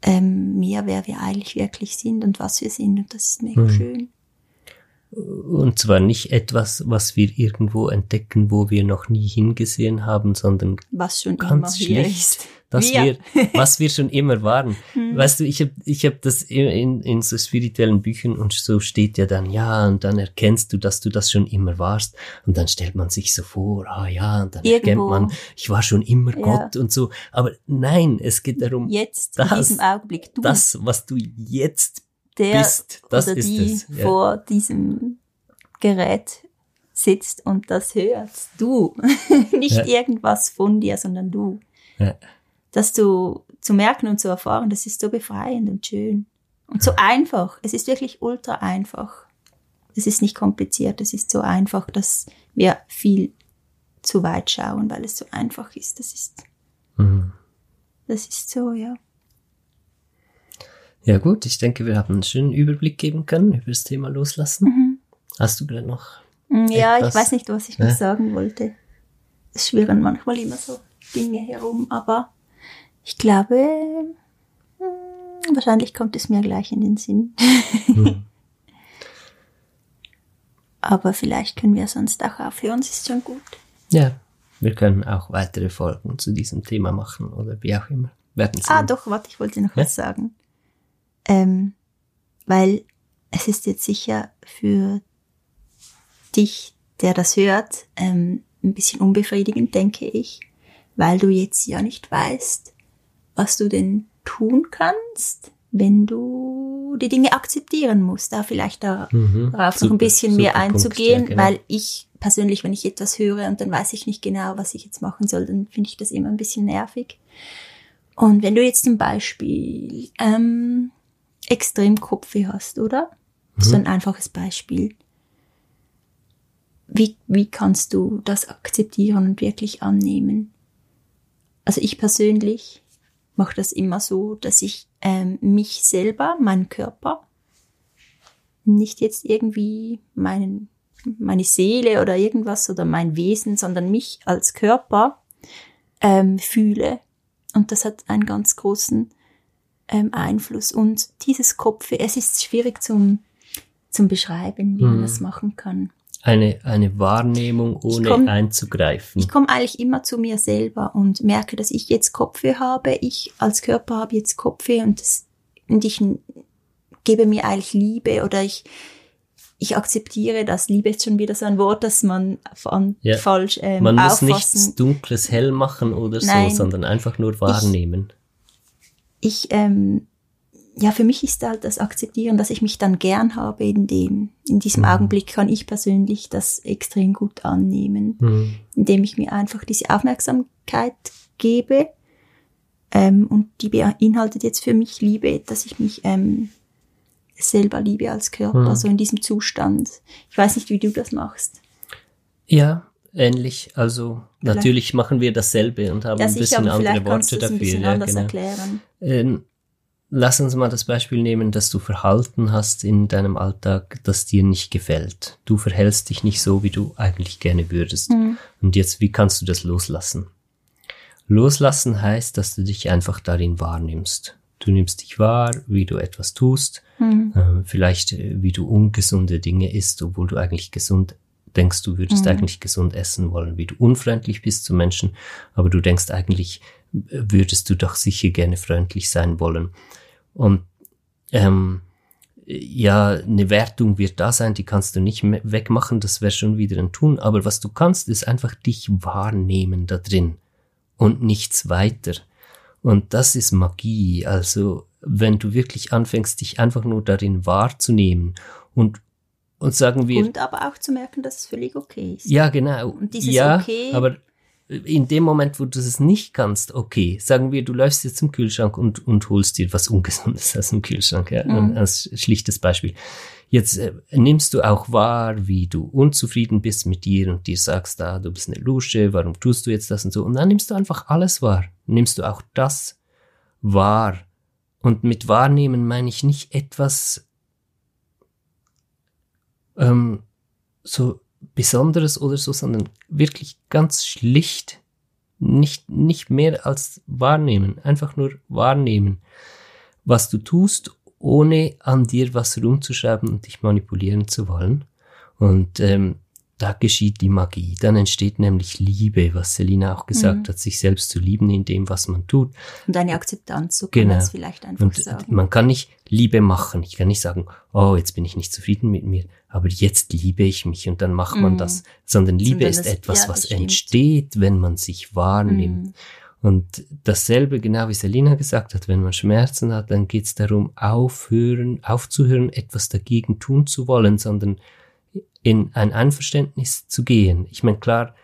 ähm, mehr, wer wir eigentlich wirklich sind und was wir sind. Und das ist mega mhm. schön. Und zwar nicht etwas, was wir irgendwo entdecken, wo wir noch nie hingesehen haben, sondern was schon ganz immer schlicht, ist. Dass wir. wir, was wir schon immer waren. Hm. Weißt du, ich habe ich hab das in, in so spirituellen Büchern und so steht ja dann, ja, und dann erkennst du, dass du das schon immer warst. Und dann stellt man sich so vor, ah ja, und dann Irgendwo. erkennt man, ich war schon immer ja. Gott und so. Aber nein, es geht darum, jetzt, das, in diesem Augenblick, du. das, was du jetzt der bist, das oder die es, ja. vor diesem Gerät sitzt und das hörst. Du. Nicht ja. irgendwas von dir, sondern du. Ja. Das zu, zu merken und zu erfahren, das ist so befreiend und schön. Und so einfach. Es ist wirklich ultra einfach. Es ist nicht kompliziert, es ist so einfach, dass wir viel zu weit schauen, weil es so einfach ist. Das ist, mhm. das ist so, ja. Ja gut, ich denke, wir haben einen schönen Überblick geben können über das Thema Loslassen. Mhm. Hast du gerade noch? Mm, ja, etwas? ich weiß nicht, was ich noch sagen wollte. Es schwirren manchmal immer so Dinge herum, aber ich glaube, hm, wahrscheinlich kommt es mir gleich in den Sinn. Mhm. aber vielleicht können wir sonst auch aufhören, es ist schon gut. Ja, Wir können auch weitere Folgen zu diesem Thema machen oder wie auch immer. Werden ah, doch, warte, ich wollte noch ja? was sagen. Ähm, weil es ist jetzt sicher für dich, der das hört, ähm, ein bisschen unbefriedigend, denke ich, weil du jetzt ja nicht weißt, was du denn tun kannst, wenn du die Dinge akzeptieren musst, da vielleicht da, mhm, darauf super, noch ein bisschen mehr einzugehen, Punkt, ja, genau. weil ich persönlich, wenn ich etwas höre und dann weiß ich nicht genau, was ich jetzt machen soll, dann finde ich das immer ein bisschen nervig. Und wenn du jetzt zum Beispiel ähm, extrem Kopfweh hast, oder? Mhm. So ein einfaches Beispiel. Wie, wie kannst du das akzeptieren und wirklich annehmen? Also ich persönlich mache das immer so, dass ich ähm, mich selber, meinen Körper, nicht jetzt irgendwie meinen, meine Seele oder irgendwas oder mein Wesen, sondern mich als Körper ähm, fühle. Und das hat einen ganz großen ähm, Einfluss. Und dieses Kopf, es ist schwierig zum, zum Beschreiben, wie hm. man das machen kann. Eine, eine Wahrnehmung, ohne komm, einzugreifen. Ich komme eigentlich immer zu mir selber und merke, dass ich jetzt Kopfweh habe. Ich als Körper habe jetzt Kopfweh und, das, und ich gebe mir eigentlich Liebe oder ich, ich akzeptiere das. Liebe ist schon wieder so ein Wort, das man von, ja. falsch ähm, Man muss auffassen. nichts Dunkles hell machen oder Nein, so, sondern einfach nur wahrnehmen. Ich, ich ähm, ja, für mich ist halt das Akzeptieren, dass ich mich dann gern habe in dem, in diesem mhm. Augenblick kann ich persönlich das extrem gut annehmen, mhm. indem ich mir einfach diese Aufmerksamkeit gebe. Ähm, und die beinhaltet jetzt für mich Liebe, dass ich mich ähm, selber liebe als Körper, mhm. so in diesem Zustand. Ich weiß nicht, wie du das machst. Ja, ähnlich. Also vielleicht. natürlich machen wir dasselbe und haben ja, ein bisschen andere Worte dafür. Ein bisschen ja, anders genau. erklären. Ähm, Lass uns mal das Beispiel nehmen, dass du Verhalten hast in deinem Alltag, das dir nicht gefällt. Du verhältst dich nicht so, wie du eigentlich gerne würdest. Mhm. Und jetzt, wie kannst du das loslassen? Loslassen heißt, dass du dich einfach darin wahrnimmst. Du nimmst dich wahr, wie du etwas tust, mhm. äh, vielleicht äh, wie du ungesunde Dinge isst, obwohl du eigentlich gesund denkst, du würdest mhm. eigentlich gesund essen wollen, wie du unfreundlich bist zu Menschen, aber du denkst eigentlich, würdest du doch sicher gerne freundlich sein wollen. Und ähm, ja, eine Wertung wird da sein, die kannst du nicht wegmachen, das wäre schon wieder ein Tun. Aber was du kannst, ist einfach dich wahrnehmen da drin und nichts weiter. Und das ist Magie. Also, wenn du wirklich anfängst, dich einfach nur darin wahrzunehmen und und sagen wir. Und aber auch zu merken, dass es völlig okay ist. Ja, genau. Und dieses ja, okay. Aber in dem Moment, wo du es nicht kannst, okay, sagen wir, du läufst jetzt zum Kühlschrank und, und holst dir was Ungesundes aus dem Kühlschrank, ja, mhm. als schlichtes Beispiel. Jetzt äh, nimmst du auch wahr, wie du unzufrieden bist mit dir und dir sagst, da, ah, du bist eine Lusche, warum tust du jetzt das und so? Und dann nimmst du einfach alles wahr. Nimmst du auch das wahr. Und mit wahrnehmen meine ich nicht etwas ähm, so Besonderes oder so, sondern wirklich ganz schlicht. Nicht, nicht mehr als wahrnehmen, einfach nur wahrnehmen, was du tust, ohne an dir was rumzuschreiben und dich manipulieren zu wollen. Und ähm, da geschieht die Magie. Dann entsteht nämlich Liebe, was Selina auch gesagt mhm. hat, sich selbst zu lieben in dem, was man tut. Und eine Akzeptanz, so kann genau. vielleicht einfach und sagen. Man kann nicht Liebe machen. Ich kann nicht sagen, oh, jetzt bin ich nicht zufrieden mit mir, aber jetzt liebe ich mich und dann macht man mhm. das. Sondern Liebe ist das, etwas, ja, was entsteht, wenn man sich wahrnimmt. Mhm. Und dasselbe, genau wie Selina gesagt hat, wenn man Schmerzen hat, dann geht es darum, aufhören, aufzuhören, etwas dagegen tun zu wollen, sondern in ein Einverständnis zu gehen. Ich meine, klar,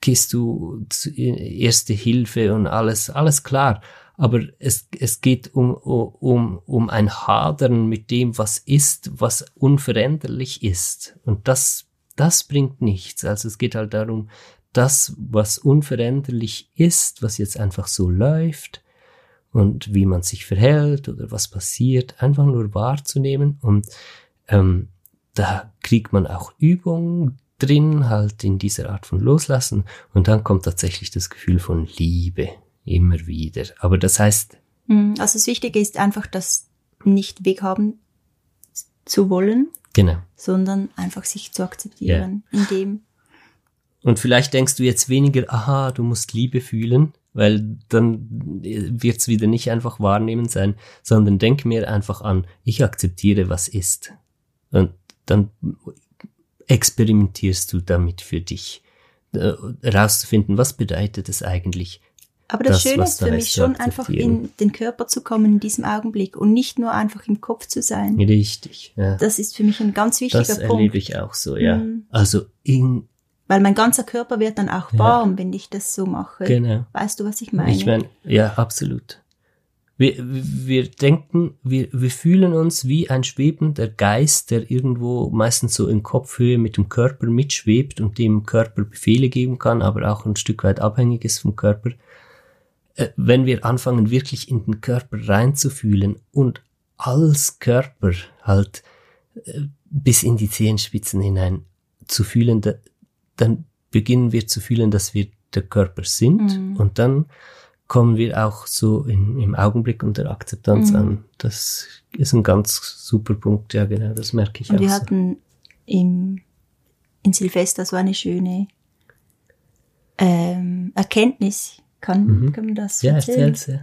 gehst du erste Hilfe und alles, alles klar. Aber es, es geht um, um, um ein Hadern mit dem, was ist, was unveränderlich ist. Und das, das bringt nichts. Also es geht halt darum, das, was unveränderlich ist, was jetzt einfach so läuft und wie man sich verhält oder was passiert, einfach nur wahrzunehmen und ähm, da kriegt man auch Übung drin, halt in dieser Art von Loslassen. Und dann kommt tatsächlich das Gefühl von Liebe immer wieder. Aber das heißt. Hm, also das Wichtige ist einfach, das nicht weghaben zu wollen. Genau. Sondern einfach sich zu akzeptieren, ja. in dem, Und vielleicht denkst du jetzt weniger, aha, du musst Liebe fühlen, weil dann wird's wieder nicht einfach wahrnehmen sein, sondern denk mir einfach an, ich akzeptiere, was ist. Und dann experimentierst du damit für dich, äh, herauszufinden, was bedeutet es eigentlich, Aber das, Das, Schöne ist für mich schon einfach in den Körper zu kommen in diesem Augenblick und nicht nur einfach im Kopf zu sein. richtig, ja. Das ist für mich ein ganz wichtiger Das Punkt. erlebe ich auch so, ja. Mhm. Also in, Weil mein ganzer Körper wird dann auch Ja. warm, wenn ich das so mache. genau. Weißt du, was ich meine? Ich meine, ja, absolut. Wir, wir denken, wir, wir fühlen uns wie ein schwebender Geist, der irgendwo meistens so in Kopfhöhe mit dem Körper mitschwebt und dem Körper Befehle geben kann, aber auch ein Stück weit abhängig ist vom Körper. Äh, Wenn wir anfangen, wirklich in den Körper reinzufühlen und als Körper halt äh, bis in die Zehenspitzen hinein zu fühlen, da, dann beginnen wir zu fühlen, dass wir der Körper sind Mhm. und dann kommen wir auch so in, im Augenblick unter Akzeptanz Mhm. an. Das ist ein ganz super Punkt, ja genau, das merke ich Und auch wir so. hatten im, in Silvester so eine schöne ähm, Erkenntnis. Kann, Mhm. kann man das Ja, erzählen? ja.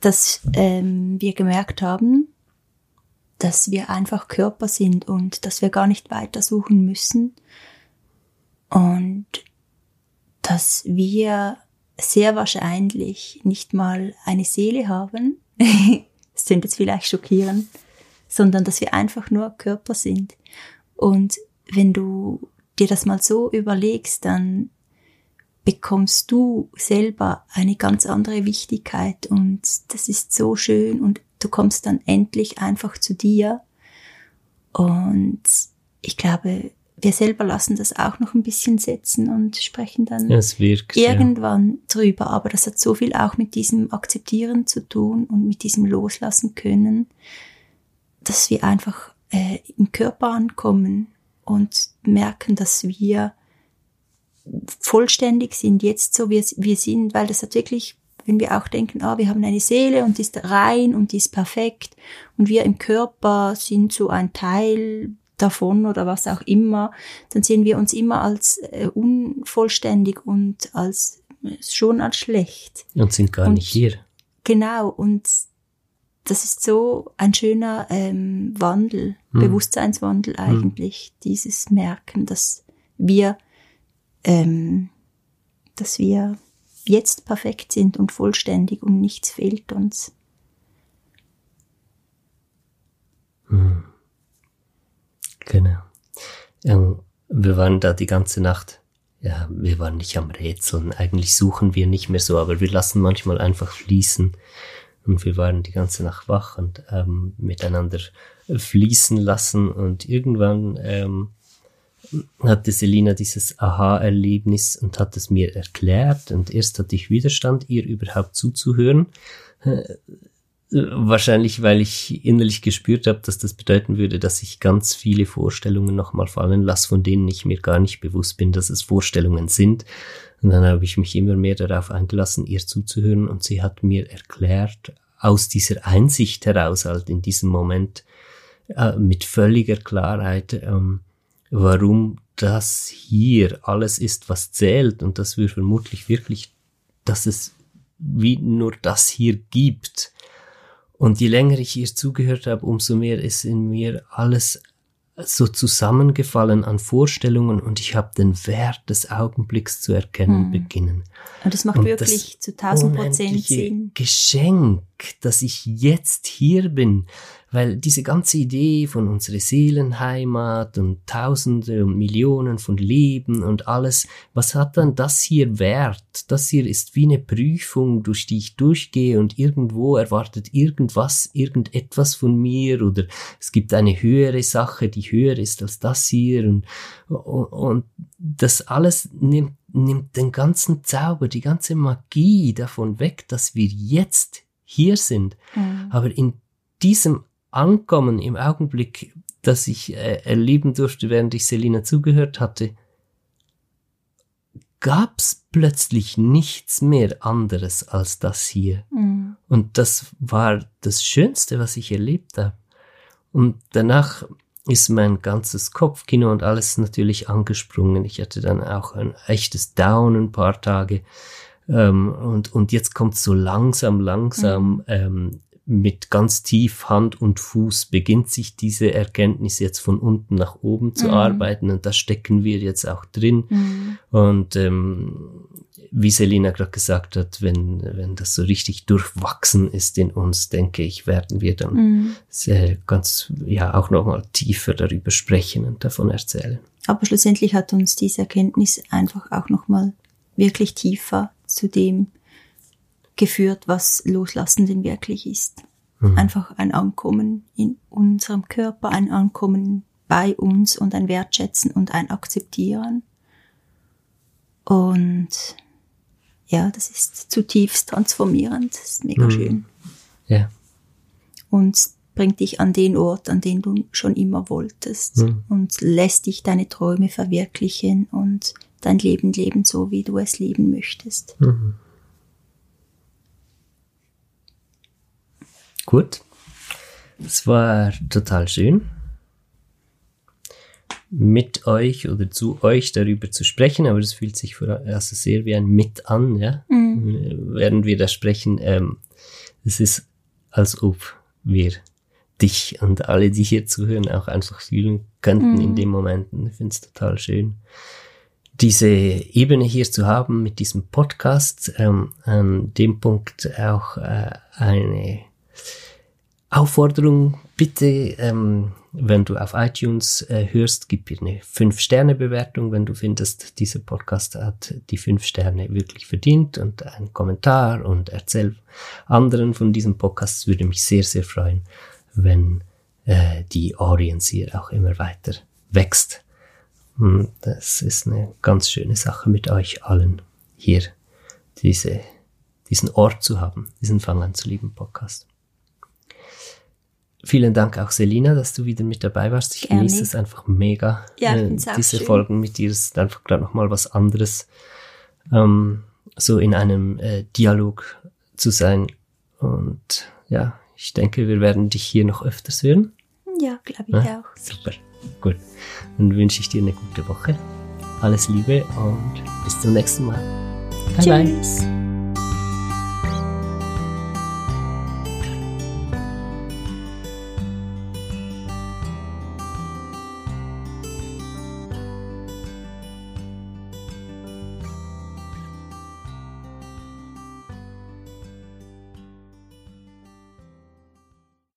Dass ähm, wir gemerkt haben, dass wir einfach Körper sind und dass wir gar nicht weiter suchen müssen. Und dass wir sehr wahrscheinlich nicht mal eine Seele haben. das klingt jetzt vielleicht schockierend, sondern dass wir einfach nur Körper sind. Und wenn du dir das mal so überlegst, dann bekommst du selber eine ganz andere Wichtigkeit und das ist so schön und du kommst dann endlich einfach zu dir und ich glaube, wir selber lassen das auch noch ein bisschen setzen und sprechen dann Ja, wirkt. Ja. irgendwann drüber, aber das hat so viel auch mit diesem Akzeptieren zu tun und mit diesem Loslassen können, dass wir einfach äh, im Körper ankommen und merken, dass wir vollständig sind, jetzt so wie wir sind, weil das hat wirklich, wenn wir auch denken, ah, wir haben eine Seele und die ist rein und die ist perfekt und wir im Körper sind so ein Teil davon oder was auch immer, dann sehen wir uns immer als äh, unvollständig und als schon als schlecht. Und sind gar Und- nicht hier. Genau, und das ist so ein schöner ähm, Wandel, Hm. Bewusstseinswandel eigentlich, dieses Merken, dass wir, ähm, dass wir jetzt perfekt sind und vollständig und nichts fehlt uns. Genau. Ähm, wir waren da die ganze Nacht. Ja, wir waren nicht am Rätseln. Eigentlich suchen wir nicht mehr so, aber wir lassen manchmal einfach fließen. Und wir waren die ganze Nacht wach und ähm, miteinander fließen lassen. Und irgendwann ähm, hatte Selina dieses Aha-Erlebnis und hat es mir erklärt. Und erst hatte ich Widerstand, ihr überhaupt zuzuhören. Wahrscheinlich, weil ich innerlich gespürt habe, dass das bedeuten würde, dass ich ganz viele Vorstellungen nochmal fallen lasse, von denen ich mir gar nicht bewusst bin, dass es Vorstellungen sind. Und dann habe ich mich immer mehr darauf eingelassen, ihr zuzuhören und sie hat mir erklärt, aus dieser Einsicht heraus, halt in diesem Moment, äh, mit völliger Klarheit, ähm, warum das hier alles ist, was zählt und dass wir vermutlich wirklich, dass es wie nur das hier gibt. Und je länger ich ihr zugehört habe, umso mehr ist in mir alles so zusammengefallen an Vorstellungen und ich habe den Wert des Augenblicks zu erkennen Hm. beginnen. Und das macht Und wirklich das zu 1000 Prozent Sinn. Geschenk, dass ich jetzt hier bin, weil diese ganze Idee von unserer Seelenheimat und Tausende und Millionen von Leben und alles, was hat dann das hier wert? Das hier ist wie eine Prüfung, durch die ich durchgehe und irgendwo erwartet irgendwas, irgendetwas von mir oder es gibt eine höhere Sache, die höher ist als das hier und, und das alles nimmt, nimmt den ganzen Zauber, die ganze Magie davon weg, dass wir jetzt hier sind. Mhm. Aber in diesem Ankommen im Augenblick, das ich äh, erleben durfte, während ich Selina zugehört hatte, gab's plötzlich nichts mehr anderes als das hier. Mhm. Und das war das Schönste, was ich erlebt habe. Und danach ist mein ganzes Kopfkino und alles natürlich angesprungen. Ich hatte dann auch ein echtes Down ein paar Tage. Ähm, und, und jetzt kommt so langsam, langsam mhm. ähm, mit ganz tief Hand und Fuß beginnt sich diese Erkenntnis jetzt von unten nach oben zu mhm. arbeiten und da stecken wir jetzt auch drin. Mhm. Und ähm, wie Selina gerade gesagt hat, wenn, wenn das so richtig durchwachsen ist in uns, denke ich, werden wir dann mhm. sehr, ganz, ja, auch nochmal tiefer darüber sprechen und davon erzählen. Aber schlussendlich hat uns diese Erkenntnis einfach auch nochmal wirklich tiefer zu dem geführt, was Loslassen denn wirklich ist. Mhm. Einfach ein Ankommen in unserem Körper, ein Ankommen bei uns und ein Wertschätzen und ein Akzeptieren. Und ja, das ist zutiefst transformierend, das ist mega mhm. schön. Ja. Und bringt dich an den Ort, an den du schon immer wolltest mhm. und lässt dich deine Träume verwirklichen und dein Leben leben, so wie du es leben möchtest. Mhm. Gut. Es war total schön, mit euch oder zu euch darüber zu sprechen, aber das fühlt sich also sehr wie ein Mit an, ja. Mhm. Während wir da sprechen, ähm, es ist, als ob wir dich und alle, die hier zuhören, auch einfach fühlen könnten mhm. in dem Moment. ich finde es total schön diese Ebene hier zu haben mit diesem Podcast, ähm, an dem Punkt auch äh, eine Aufforderung, bitte, ähm, wenn du auf iTunes äh, hörst, gib mir eine 5-Sterne-Bewertung, wenn du findest, dieser Podcast hat die 5 Sterne wirklich verdient und einen Kommentar und erzähl anderen von diesem Podcast. würde mich sehr, sehr freuen, wenn äh, die Audience hier auch immer weiter wächst. Hm, das ist eine ganz schöne Sache mit euch allen hier, diese, diesen Ort zu haben, diesen Fang an zu lieben Podcast. Vielen Dank auch Selina, dass du wieder mit dabei warst. Ich Gerne. genieße es einfach mega. Ja, äh, diese schön. Folgen mit dir ist einfach gerade nochmal was anderes, ähm, so in einem äh, Dialog zu sein. Und ja, ich denke, wir werden dich hier noch öfters hören. Ja, glaube ich ja? auch. Super, gut. Dann wünsche ich dir eine gute Woche. Alles Liebe und bis zum nächsten Mal. Bye Tschüss. bye.